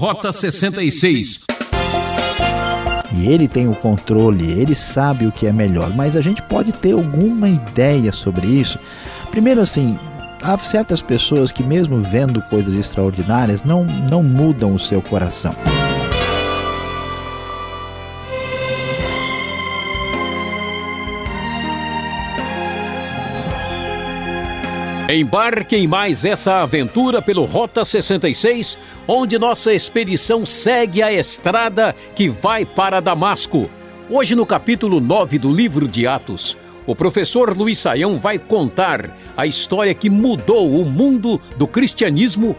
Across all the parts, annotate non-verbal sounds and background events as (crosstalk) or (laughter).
Rota 66. E ele tem o controle, ele sabe o que é melhor, mas a gente pode ter alguma ideia sobre isso. Primeiro, assim, há certas pessoas que, mesmo vendo coisas extraordinárias, não, não mudam o seu coração. Embarque em mais essa aventura pelo Rota 66, onde nossa expedição segue a estrada que vai para Damasco. Hoje, no capítulo 9 do livro de Atos, o professor Luiz Saião vai contar a história que mudou o mundo do cristianismo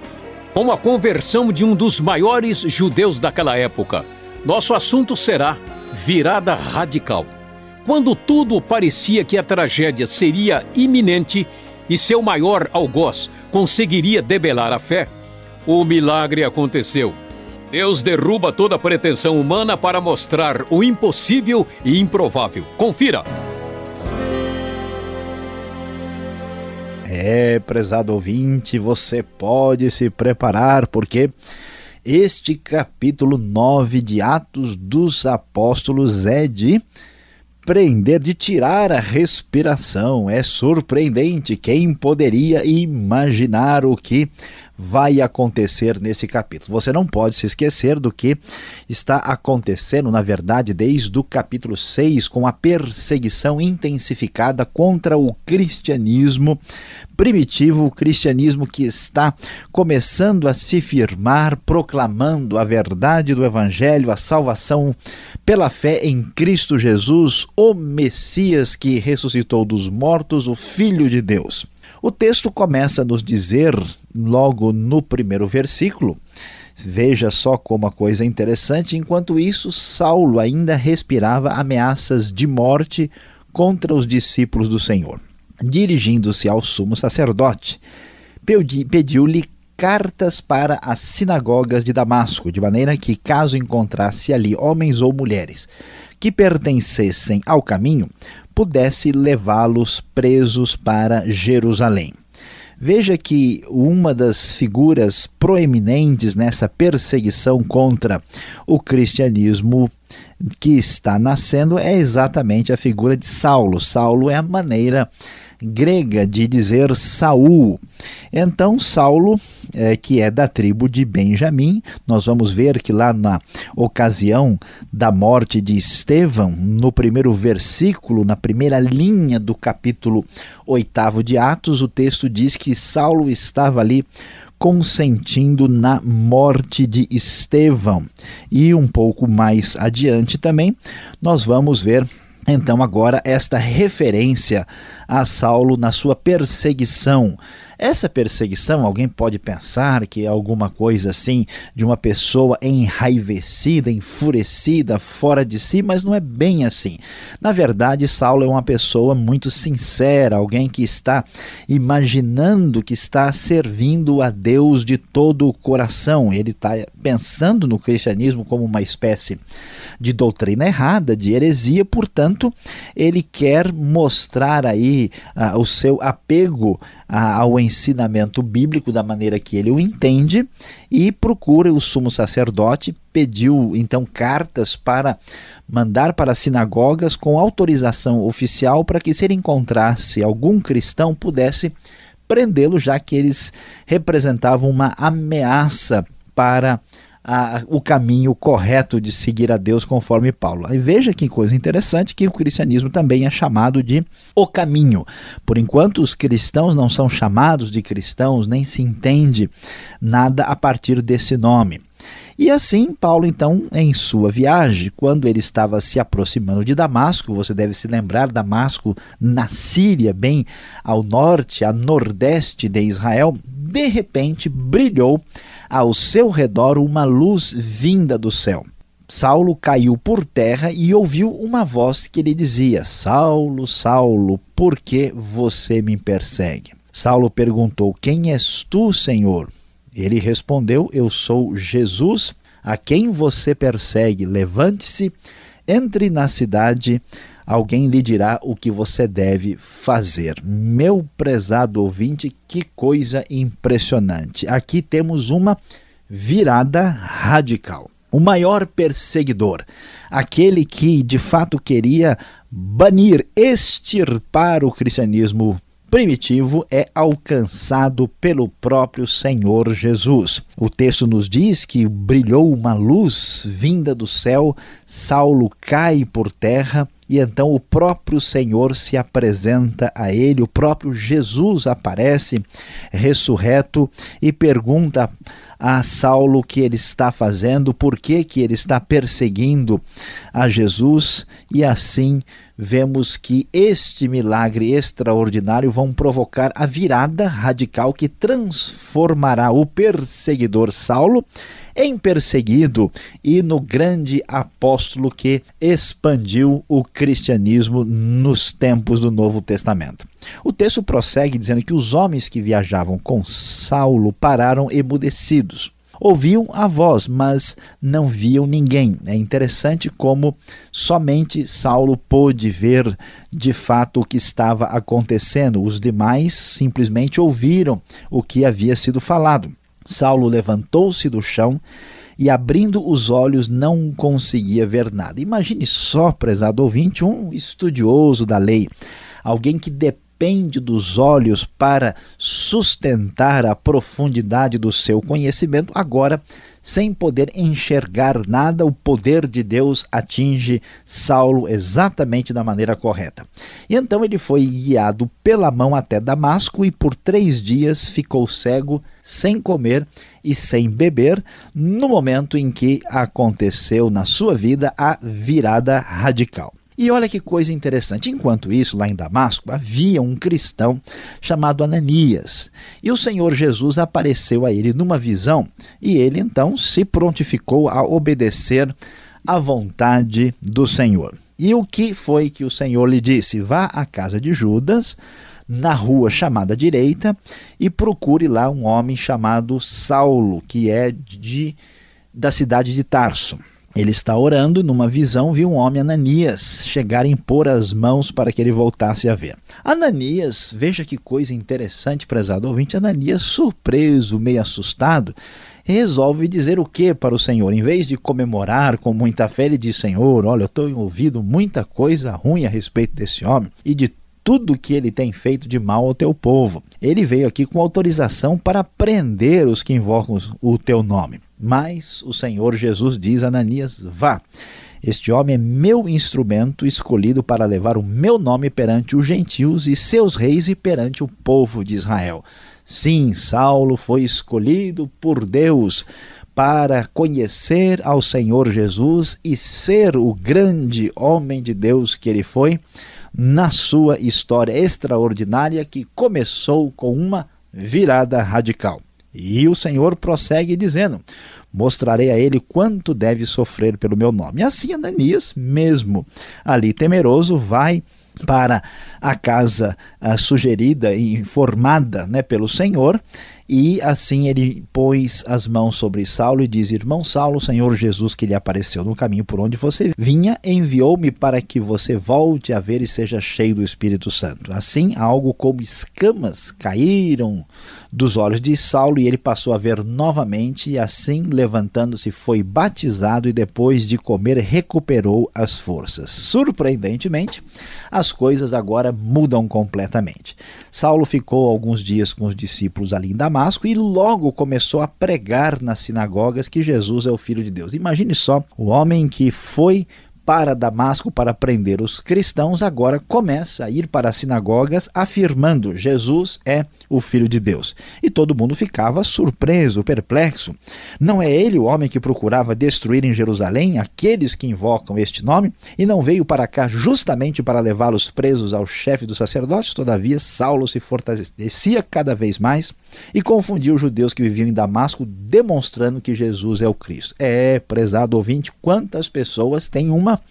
com a conversão de um dos maiores judeus daquela época. Nosso assunto será virada radical. Quando tudo parecia que a tragédia seria iminente, e seu maior algoz conseguiria debelar a fé, o milagre aconteceu. Deus derruba toda pretensão humana para mostrar o impossível e improvável. Confira! É, prezado ouvinte, você pode se preparar porque este capítulo 9 de Atos dos Apóstolos é de prender, de tirar a respiração. É surpreendente. Quem poderia imaginar o que vai acontecer nesse capítulo. Você não pode se esquecer do que está acontecendo, na verdade, desde o capítulo 6, com a perseguição intensificada contra o cristianismo primitivo, o cristianismo que está começando a se firmar, proclamando a verdade do evangelho, a salvação pela fé em Cristo Jesus, o Messias que ressuscitou dos mortos, o Filho de Deus. O texto começa a nos dizer, logo no primeiro versículo, Veja só como a coisa é interessante. Enquanto isso, Saulo ainda respirava ameaças de morte contra os discípulos do Senhor. Dirigindo-se ao sumo sacerdote, pediu-lhe cartas para as sinagogas de Damasco, de maneira que, caso encontrasse ali homens ou mulheres que pertencessem ao caminho, pudesse levá-los presos para Jerusalém. Veja que uma das figuras proeminentes nessa perseguição contra o cristianismo que está nascendo é exatamente a figura de Saulo. Saulo é a maneira grega de dizer Saul. Então, Saulo, é, que é da tribo de Benjamim, nós vamos ver que lá na ocasião da morte de Estevão, no primeiro versículo, na primeira linha do capítulo oitavo de Atos, o texto diz que Saulo estava ali consentindo na morte de Estevão. E um pouco mais adiante também, nós vamos ver então agora esta referência a Saulo na sua perseguição essa perseguição, alguém pode pensar que é alguma coisa assim de uma pessoa enraivecida, enfurecida, fora de si, mas não é bem assim. Na verdade, Saulo é uma pessoa muito sincera, alguém que está imaginando que está servindo a Deus de todo o coração. Ele está pensando no cristianismo como uma espécie de doutrina errada, de heresia, portanto, ele quer mostrar aí uh, o seu apego ao ensinamento bíblico da maneira que ele o entende e procura o sumo sacerdote, pediu então cartas para mandar para as sinagogas com autorização oficial para que se ele encontrasse algum cristão pudesse prendê-lo, já que eles representavam uma ameaça para a, o caminho correto de seguir a Deus conforme Paulo. E veja que coisa interessante que o cristianismo também é chamado de o caminho. Por enquanto os cristãos não são chamados de cristãos, nem se entende nada a partir desse nome. E assim, Paulo, então, em sua viagem, quando ele estava se aproximando de Damasco, você deve se lembrar, Damasco na Síria, bem ao norte, a nordeste de Israel, de repente brilhou ao seu redor uma luz vinda do céu. Saulo caiu por terra e ouviu uma voz que lhe dizia: Saulo, Saulo, por que você me persegue? Saulo perguntou: Quem és tu, Senhor? Ele respondeu: Eu sou Jesus, a quem você persegue. Levante-se, entre na cidade alguém lhe dirá o que você deve fazer. Meu prezado ouvinte, que coisa impressionante. Aqui temos uma virada radical. O maior perseguidor, aquele que de fato queria banir, extirpar o cristianismo primitivo é alcançado pelo próprio Senhor Jesus. O texto nos diz que brilhou uma luz vinda do céu, Saulo cai por terra e então o próprio Senhor se apresenta a ele, o próprio Jesus aparece ressurreto e pergunta a Saulo o que ele está fazendo, por que, que ele está perseguindo a Jesus, e assim vemos que este milagre extraordinário vão provocar a virada radical que transformará o perseguidor Saulo em perseguido e no grande apóstolo que expandiu o cristianismo nos tempos do Novo Testamento. O texto prossegue dizendo que os homens que viajavam com Saulo pararam emudecidos. Ouviam a voz, mas não viam ninguém. É interessante como somente Saulo pôde ver de fato o que estava acontecendo. Os demais simplesmente ouviram o que havia sido falado. Saulo levantou-se do chão e, abrindo os olhos, não conseguia ver nada. Imagine só, prezado ouvinte, um estudioso da lei, alguém que depende dos olhos para sustentar a profundidade do seu conhecimento, agora sem poder enxergar nada, o poder de Deus atinge Saulo exatamente da maneira correta. E então ele foi guiado pela mão até Damasco e por três dias ficou cego, sem comer e sem beber, no momento em que aconteceu na sua vida a virada radical. E olha que coisa interessante. Enquanto isso, lá em Damasco, havia um cristão chamado Ananias. E o Senhor Jesus apareceu a ele numa visão, e ele então se prontificou a obedecer à vontade do Senhor. E o que foi que o Senhor lhe disse? Vá à casa de Judas, na rua chamada direita, e procure lá um homem chamado Saulo, que é de da cidade de Tarso. Ele está orando, numa visão, viu um homem, Ananias, chegar a impor as mãos para que ele voltasse a ver. Ananias, veja que coisa interessante, prezado ouvinte, Ananias, surpreso, meio assustado, resolve dizer o que para o Senhor? Em vez de comemorar com muita fé, ele diz: Senhor, olha, eu estou ouvindo muita coisa ruim a respeito desse homem e de tudo que ele tem feito de mal ao teu povo. Ele veio aqui com autorização para prender os que invocam o teu nome. Mas o Senhor Jesus diz a Ananias: vá. Este homem é meu instrumento escolhido para levar o meu nome perante os gentios e seus reis e perante o povo de Israel. Sim, Saulo foi escolhido por Deus para conhecer ao Senhor Jesus e ser o grande homem de Deus que ele foi na sua história extraordinária que começou com uma virada radical. E o Senhor prossegue dizendo: Mostrarei a ele quanto deve sofrer pelo meu nome. E assim Ananias, mesmo ali temeroso, vai para a casa uh, sugerida e informada né, pelo Senhor e assim ele pôs as mãos sobre Saulo e diz: Irmão Saulo, o Senhor Jesus que lhe apareceu no caminho por onde você vinha, enviou-me para que você volte a ver e seja cheio do Espírito Santo. Assim, algo como escamas caíram dos olhos de Saulo e ele passou a ver novamente, e assim, levantando-se, foi batizado e depois de comer recuperou as forças. Surpreendentemente, as coisas agora mudam completamente. Saulo ficou alguns dias com os discípulos ali em Damasco e logo começou a pregar nas sinagogas que Jesus é o Filho de Deus. Imagine só o homem que foi para Damasco para prender os cristãos, agora começa a ir para as sinagogas afirmando Jesus é o Filho de Deus. E todo mundo ficava surpreso, perplexo. Não é ele o homem que procurava destruir em Jerusalém aqueles que invocam este nome? E não veio para cá justamente para levá-los presos ao chefe dos sacerdotes? Todavia, Saulo se fortalecia cada vez mais e confundia os judeus que viviam em Damasco, demonstrando que Jesus é o Cristo. É, prezado ouvinte, quantas pessoas têm uma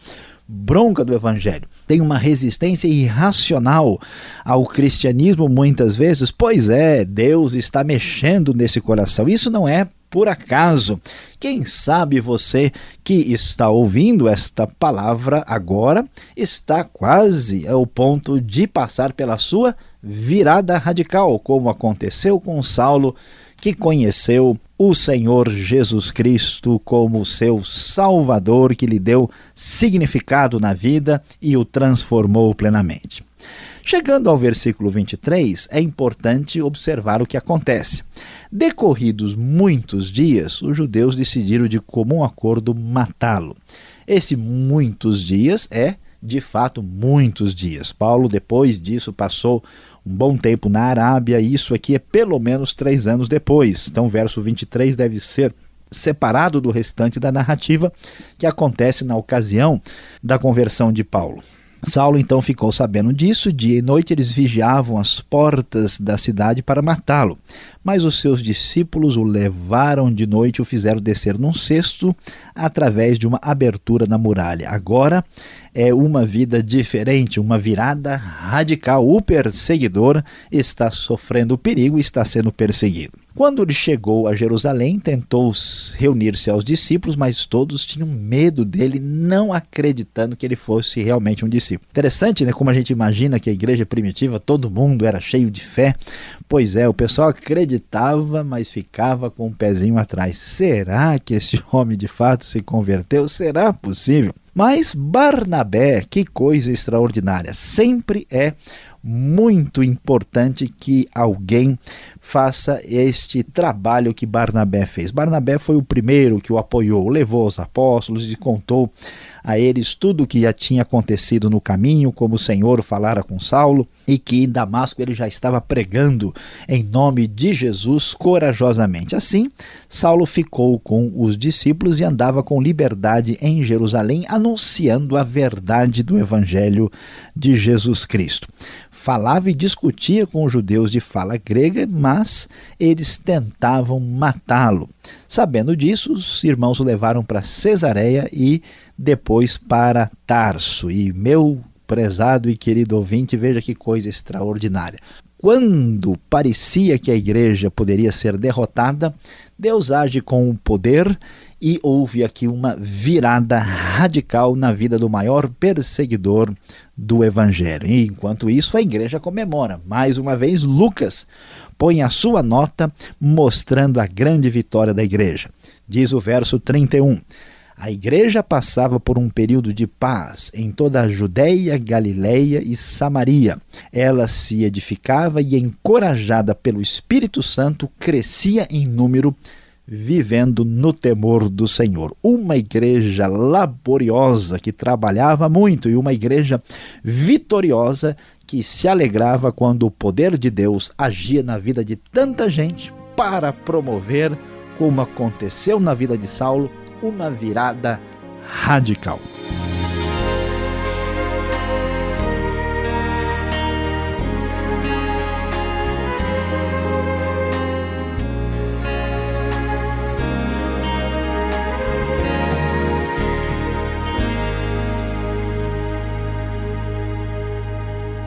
bronca do evangelho, tem uma resistência irracional ao cristianismo muitas vezes. Pois é, Deus está mexendo nesse coração. Isso não é por acaso. Quem sabe você que está ouvindo esta palavra agora está quase ao ponto de passar pela sua virada radical, como aconteceu com Saulo, que conheceu o Senhor Jesus Cristo como seu Salvador, que lhe deu significado na vida e o transformou plenamente. Chegando ao versículo 23, é importante observar o que acontece. Decorridos muitos dias, os judeus decidiram de comum acordo matá-lo. Esse muitos dias é, de fato, muitos dias. Paulo, depois disso, passou um bom tempo na Arábia, e isso aqui é pelo menos três anos depois. Então, o verso 23 deve ser separado do restante da narrativa que acontece na ocasião da conversão de Paulo. Saulo então ficou sabendo disso, dia e noite eles vigiavam as portas da cidade para matá-lo. Mas os seus discípulos o levaram de noite e o fizeram descer num cesto através de uma abertura na muralha. Agora é uma vida diferente, uma virada radical. O perseguidor está sofrendo perigo e está sendo perseguido. Quando ele chegou a Jerusalém, tentou reunir-se aos discípulos, mas todos tinham medo dele, não acreditando que ele fosse realmente um discípulo. Interessante, né? Como a gente imagina que a igreja primitiva, todo mundo era cheio de fé. Pois é, o pessoal acreditava, mas ficava com o um pezinho atrás. Será que esse (laughs) homem de fato se converteu? Será possível? Mas Barnabé, que coisa extraordinária, sempre é muito importante que alguém faça este trabalho que Barnabé fez. Barnabé foi o primeiro que o apoiou, levou os apóstolos e contou a eles tudo o que já tinha acontecido no caminho, como o Senhor falara com Saulo, e que em Damasco ele já estava pregando em nome de Jesus corajosamente. Assim, Saulo ficou com os discípulos e andava com liberdade em Jerusalém, anunciando a verdade do Evangelho de Jesus Cristo. Falava e discutia com os judeus de fala grega, mas eles tentavam matá-lo. Sabendo disso, os irmãos o levaram para Cesareia e depois para Tarso. E meu prezado e querido ouvinte, veja que coisa extraordinária. Quando parecia que a igreja poderia ser derrotada, Deus age com o poder e houve aqui uma virada radical na vida do maior perseguidor do evangelho. E enquanto isso, a igreja comemora. Mais uma vez, Lucas põe a sua nota mostrando a grande vitória da igreja. Diz o verso 31. A igreja passava por um período de paz em toda a Judéia, Galiléia e Samaria. Ela se edificava e, encorajada pelo Espírito Santo, crescia em número, vivendo no temor do Senhor. Uma igreja laboriosa que trabalhava muito e uma igreja vitoriosa que se alegrava quando o poder de Deus agia na vida de tanta gente para promover, como aconteceu na vida de Saulo, uma virada radical.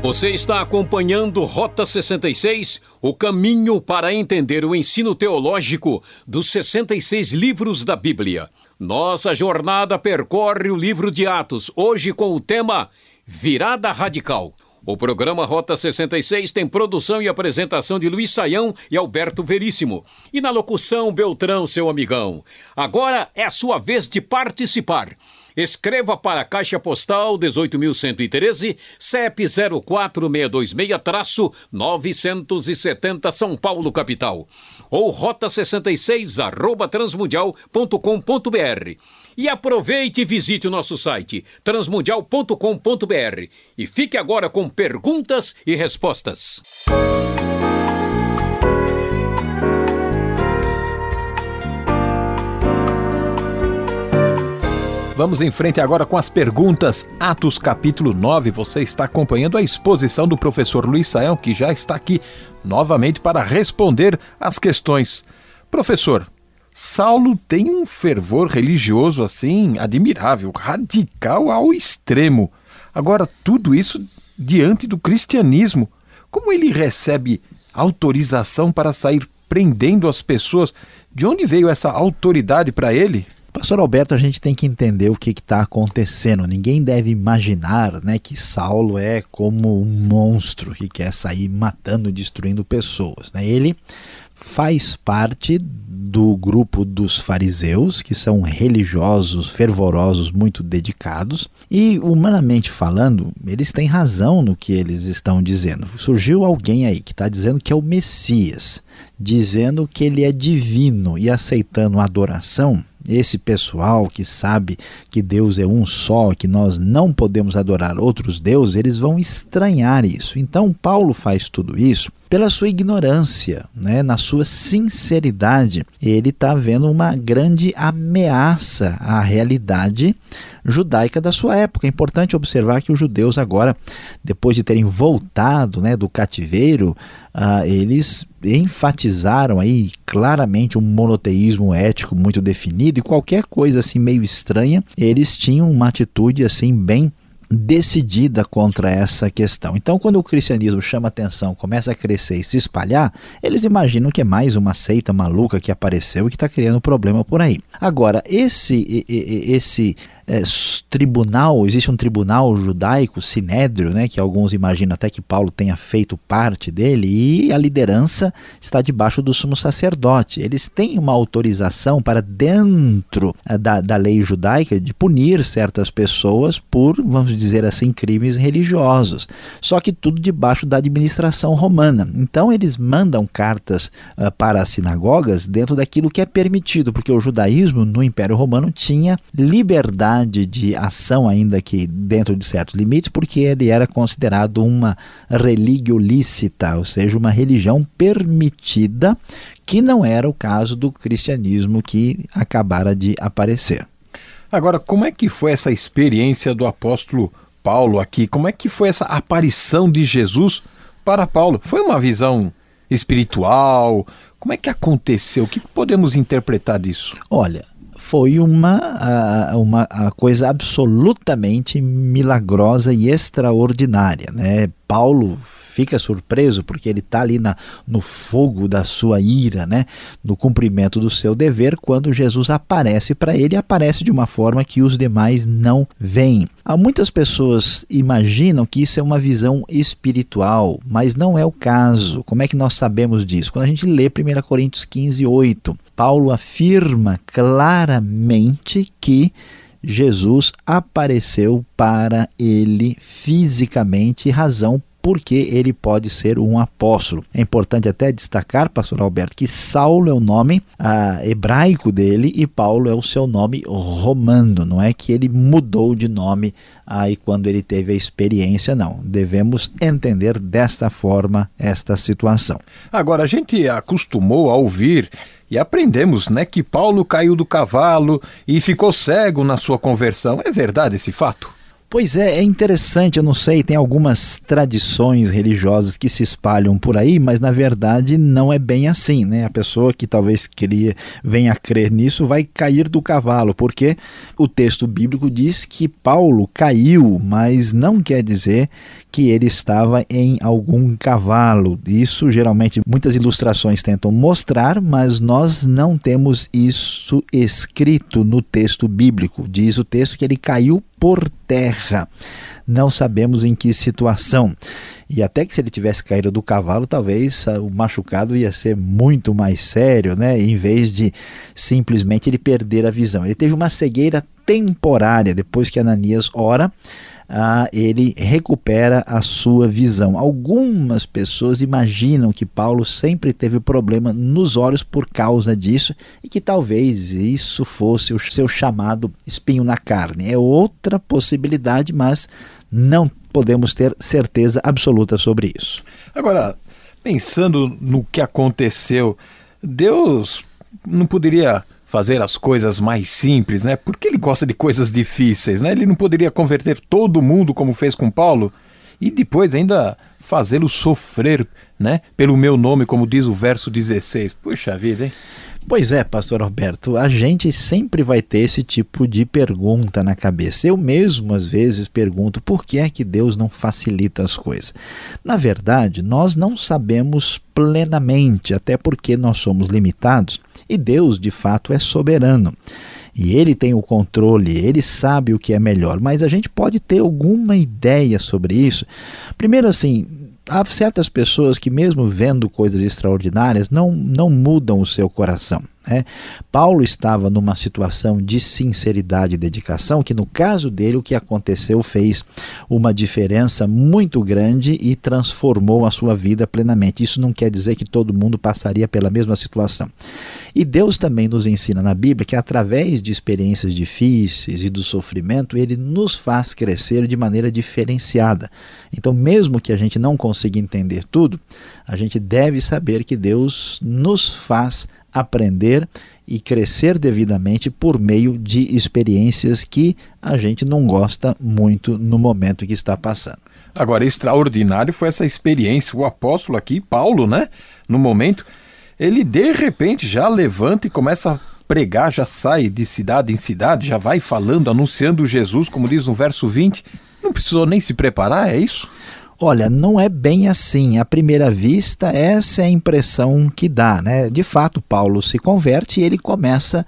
Você está acompanhando Rota 66, o caminho para entender o ensino teológico dos 66 livros da Bíblia. Nossa jornada percorre o livro de Atos, hoje com o tema Virada Radical. O programa Rota 66 tem produção e apresentação de Luiz Saião e Alberto Veríssimo. E na locução, Beltrão, seu amigão. Agora é a sua vez de participar. Escreva para a Caixa Postal 18.113, CEP 04626-970 São Paulo, capital ou rota66 arroba transmundial.com.br. E aproveite e visite o nosso site transmundial.com.br e fique agora com perguntas e respostas. Vamos em frente agora com as perguntas. Atos capítulo 9. Você está acompanhando a exposição do professor Luiz Saião, que já está aqui novamente para responder as questões. Professor, Saulo tem um fervor religioso assim admirável, radical ao extremo. Agora, tudo isso diante do cristianismo. Como ele recebe autorização para sair prendendo as pessoas? De onde veio essa autoridade para ele? Pastor Alberto, a gente tem que entender o que está acontecendo. Ninguém deve imaginar né, que Saulo é como um monstro que quer sair matando e destruindo pessoas. Né? Ele faz parte do grupo dos fariseus, que são religiosos, fervorosos, muito dedicados, e humanamente falando, eles têm razão no que eles estão dizendo. Surgiu alguém aí que está dizendo que é o Messias, dizendo que ele é divino e aceitando adoração esse pessoal que sabe que Deus é um só, que nós não podemos adorar outros deuses, eles vão estranhar isso. Então, Paulo faz tudo isso pela sua ignorância, né? na sua sinceridade. Ele está vendo uma grande ameaça à realidade judaica da sua época. É importante observar que os judeus agora, depois de terem voltado né, do cativeiro, uh, eles enfatizaram aí claramente um monoteísmo ético muito definido e qualquer coisa assim meio estranha, eles tinham uma atitude assim bem decidida contra essa questão. Então, quando o cristianismo chama atenção, começa a crescer e se espalhar, eles imaginam que é mais uma seita maluca que apareceu e que está criando problema por aí. Agora, esse esse é, tribunal, existe um tribunal judaico, sinédrio, né, que alguns imaginam até que Paulo tenha feito parte dele, e a liderança está debaixo do sumo sacerdote. Eles têm uma autorização para, dentro é, da, da lei judaica, de punir certas pessoas por, vamos dizer assim, crimes religiosos. Só que tudo debaixo da administração romana. Então eles mandam cartas uh, para as sinagogas dentro daquilo que é permitido, porque o judaísmo no Império Romano tinha liberdade liberdade de ação, ainda que dentro de certos limites, porque ele era considerado uma relíquia lícita, ou seja, uma religião permitida, que não era o caso do cristianismo que acabara de aparecer. Agora, como é que foi essa experiência do apóstolo Paulo aqui? Como é que foi essa aparição de Jesus para Paulo? Foi uma visão espiritual? Como é que aconteceu? O que podemos interpretar disso? Olha, foi uma, uma coisa absolutamente milagrosa e extraordinária. Né? Paulo fica surpreso porque ele está ali na, no fogo da sua ira, né? no cumprimento do seu dever, quando Jesus aparece para ele, aparece de uma forma que os demais não veem. Há muitas pessoas imaginam que isso é uma visão espiritual, mas não é o caso. Como é que nós sabemos disso? Quando a gente lê 1 Coríntios 15, 8, Paulo afirma claramente que Jesus apareceu para ele fisicamente, razão porque ele pode ser um apóstolo. É importante até destacar, pastor Alberto, que Saulo é o nome ah, hebraico dele e Paulo é o seu nome romano. Não é que ele mudou de nome aí quando ele teve a experiência, não. Devemos entender desta forma esta situação. Agora, a gente acostumou a ouvir e aprendemos, né, que Paulo caiu do cavalo e ficou cego na sua conversão. É verdade esse fato? Pois é, é interessante, eu não sei, tem algumas tradições religiosas que se espalham por aí, mas na verdade não é bem assim, né? A pessoa que talvez queria, venha a crer nisso vai cair do cavalo, porque o texto bíblico diz que Paulo caiu, mas não quer dizer que ele estava em algum cavalo. Isso geralmente muitas ilustrações tentam mostrar, mas nós não temos isso escrito no texto bíblico. Diz o texto que ele caiu por terra. Não sabemos em que situação. E até que se ele tivesse caído do cavalo, talvez o machucado ia ser muito mais sério, né? Em vez de simplesmente ele perder a visão. Ele teve uma cegueira temporária depois que Ananias ora ah, ele recupera a sua visão. Algumas pessoas imaginam que Paulo sempre teve problema nos olhos por causa disso e que talvez isso fosse o seu chamado espinho na carne. É outra possibilidade, mas não podemos ter certeza absoluta sobre isso. Agora, pensando no que aconteceu, Deus não poderia fazer as coisas mais simples, né? Porque ele gosta de coisas difíceis, né? Ele não poderia converter todo mundo como fez com Paulo e depois ainda fazê-lo sofrer, né? Pelo meu nome, como diz o verso 16. Puxa vida, hein? Pois é, pastor Roberto, a gente sempre vai ter esse tipo de pergunta na cabeça. Eu mesmo às vezes pergunto por que é que Deus não facilita as coisas. Na verdade, nós não sabemos plenamente, até porque nós somos limitados e Deus, de fato, é soberano. E ele tem o controle, ele sabe o que é melhor, mas a gente pode ter alguma ideia sobre isso. Primeiro, assim, há certas pessoas que, mesmo vendo coisas extraordinárias, não, não mudam o seu coração. Né? Paulo estava numa situação de sinceridade e dedicação, que no caso dele o que aconteceu fez uma diferença muito grande e transformou a sua vida plenamente. Isso não quer dizer que todo mundo passaria pela mesma situação. E Deus também nos ensina na Bíblia que através de experiências difíceis e do sofrimento, ele nos faz crescer de maneira diferenciada. Então, mesmo que a gente não consiga entender tudo, a gente deve saber que Deus nos faz aprender e crescer devidamente por meio de experiências que a gente não gosta muito no momento que está passando. Agora, extraordinário foi essa experiência. O apóstolo aqui, Paulo, né? No momento, ele de repente já levanta e começa a pregar, já sai de cidade em cidade, já vai falando, anunciando Jesus, como diz no verso 20. Não precisou nem se preparar, é isso? Olha, não é bem assim. À primeira vista, essa é a impressão que dá. Né? De fato, Paulo se converte e ele começa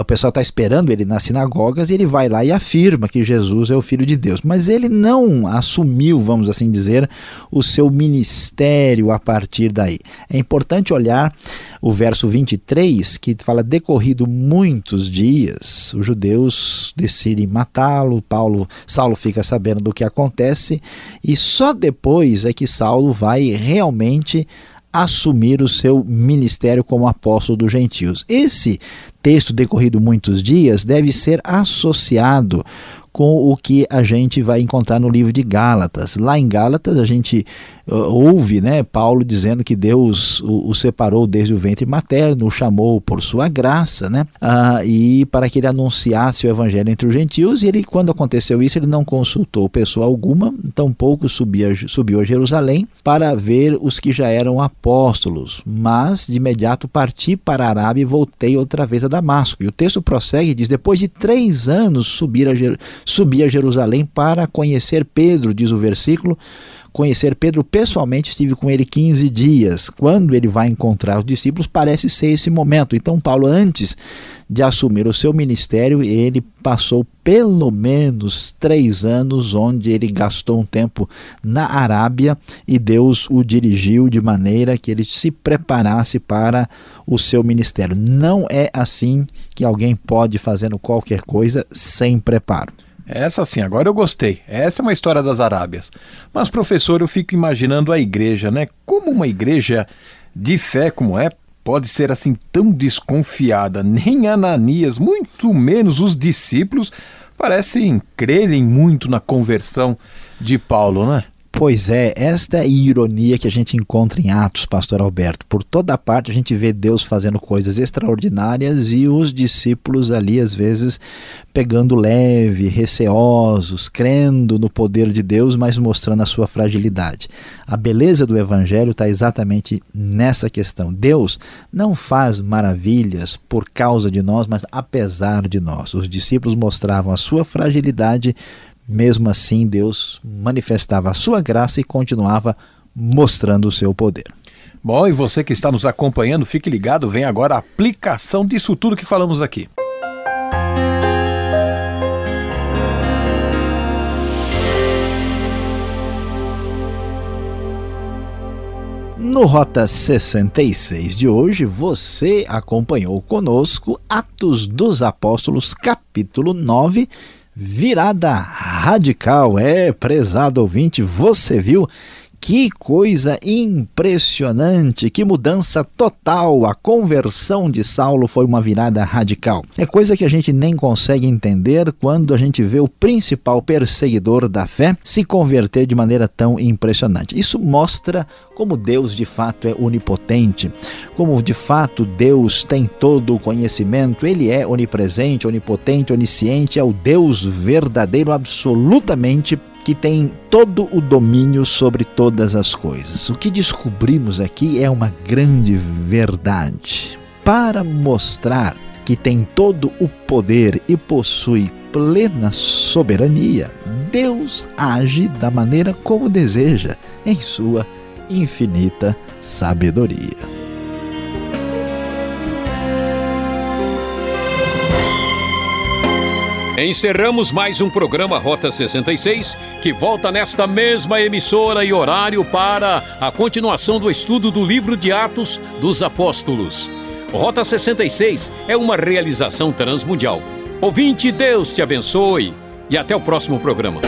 o pessoal está esperando ele nas sinagogas e ele vai lá e afirma que Jesus é o Filho de Deus. Mas ele não assumiu, vamos assim dizer, o seu ministério a partir daí. É importante olhar o verso 23, que fala: Decorrido muitos dias, os judeus decidem matá-lo. Paulo, Saulo fica sabendo do que acontece e só depois é que Saulo vai realmente assumir o seu ministério como apóstolo dos gentios. Esse texto decorrido muitos dias deve ser associado com o que a gente vai encontrar no livro de Gálatas. Lá em Gálatas a gente uh, ouve né, Paulo dizendo que Deus o, o, separou desde o ventre materno, o chamou por sua graça, né, uh, e para que ele anunciasse o evangelho entre os gentios. E ele, quando aconteceu isso, ele não consultou pessoa alguma, tampouco subia, subiu a Jerusalém para ver os que já eram apóstolos, mas de imediato parti para a Arábia e voltei outra vez a Damasco. E o texto prossegue e diz: depois de três anos subir a subi a Jerusalém para conhecer Pedro, diz o versículo. Conhecer Pedro pessoalmente, estive com ele 15 dias. Quando ele vai encontrar os discípulos, parece ser esse momento. Então, Paulo, antes de assumir o seu ministério, ele passou pelo menos três anos, onde ele gastou um tempo na Arábia e Deus o dirigiu de maneira que ele se preparasse para o seu ministério. Não é assim que alguém pode fazendo qualquer coisa sem preparo. Essa sim, agora eu gostei. Essa é uma história das Arábias. Mas, professor, eu fico imaginando a igreja, né? Como uma igreja de fé como é, pode ser assim tão desconfiada? Nem Ananias, muito menos os discípulos, parecem crerem muito na conversão de Paulo, né? Pois é, esta é a ironia que a gente encontra em Atos, pastor Alberto. Por toda parte a gente vê Deus fazendo coisas extraordinárias e os discípulos ali às vezes pegando leve, receosos, crendo no poder de Deus, mas mostrando a sua fragilidade. A beleza do evangelho está exatamente nessa questão. Deus não faz maravilhas por causa de nós, mas apesar de nós. Os discípulos mostravam a sua fragilidade mesmo assim, Deus manifestava a sua graça e continuava mostrando o seu poder. Bom, e você que está nos acompanhando, fique ligado, vem agora a aplicação disso tudo que falamos aqui. No Rota 66 de hoje, você acompanhou conosco Atos dos Apóstolos, capítulo 9, Virada radical, é, prezado ouvinte, você viu que coisa impressionante, que mudança total! A conversão de Saulo foi uma virada radical. É coisa que a gente nem consegue entender quando a gente vê o principal perseguidor da fé se converter de maneira tão impressionante. Isso mostra como Deus de fato é onipotente, como de fato Deus tem todo o conhecimento, ele é onipresente, onipotente, onisciente, é o Deus verdadeiro, absolutamente que tem todo o domínio sobre todas as coisas. O que descobrimos aqui é uma grande verdade. Para mostrar que tem todo o poder e possui plena soberania, Deus age da maneira como deseja, em sua infinita sabedoria. Encerramos mais um programa Rota 66, que volta nesta mesma emissora e horário para a continuação do estudo do livro de Atos dos Apóstolos. Rota 66 é uma realização transmundial. Ouvinte, Deus te abençoe e até o próximo programa.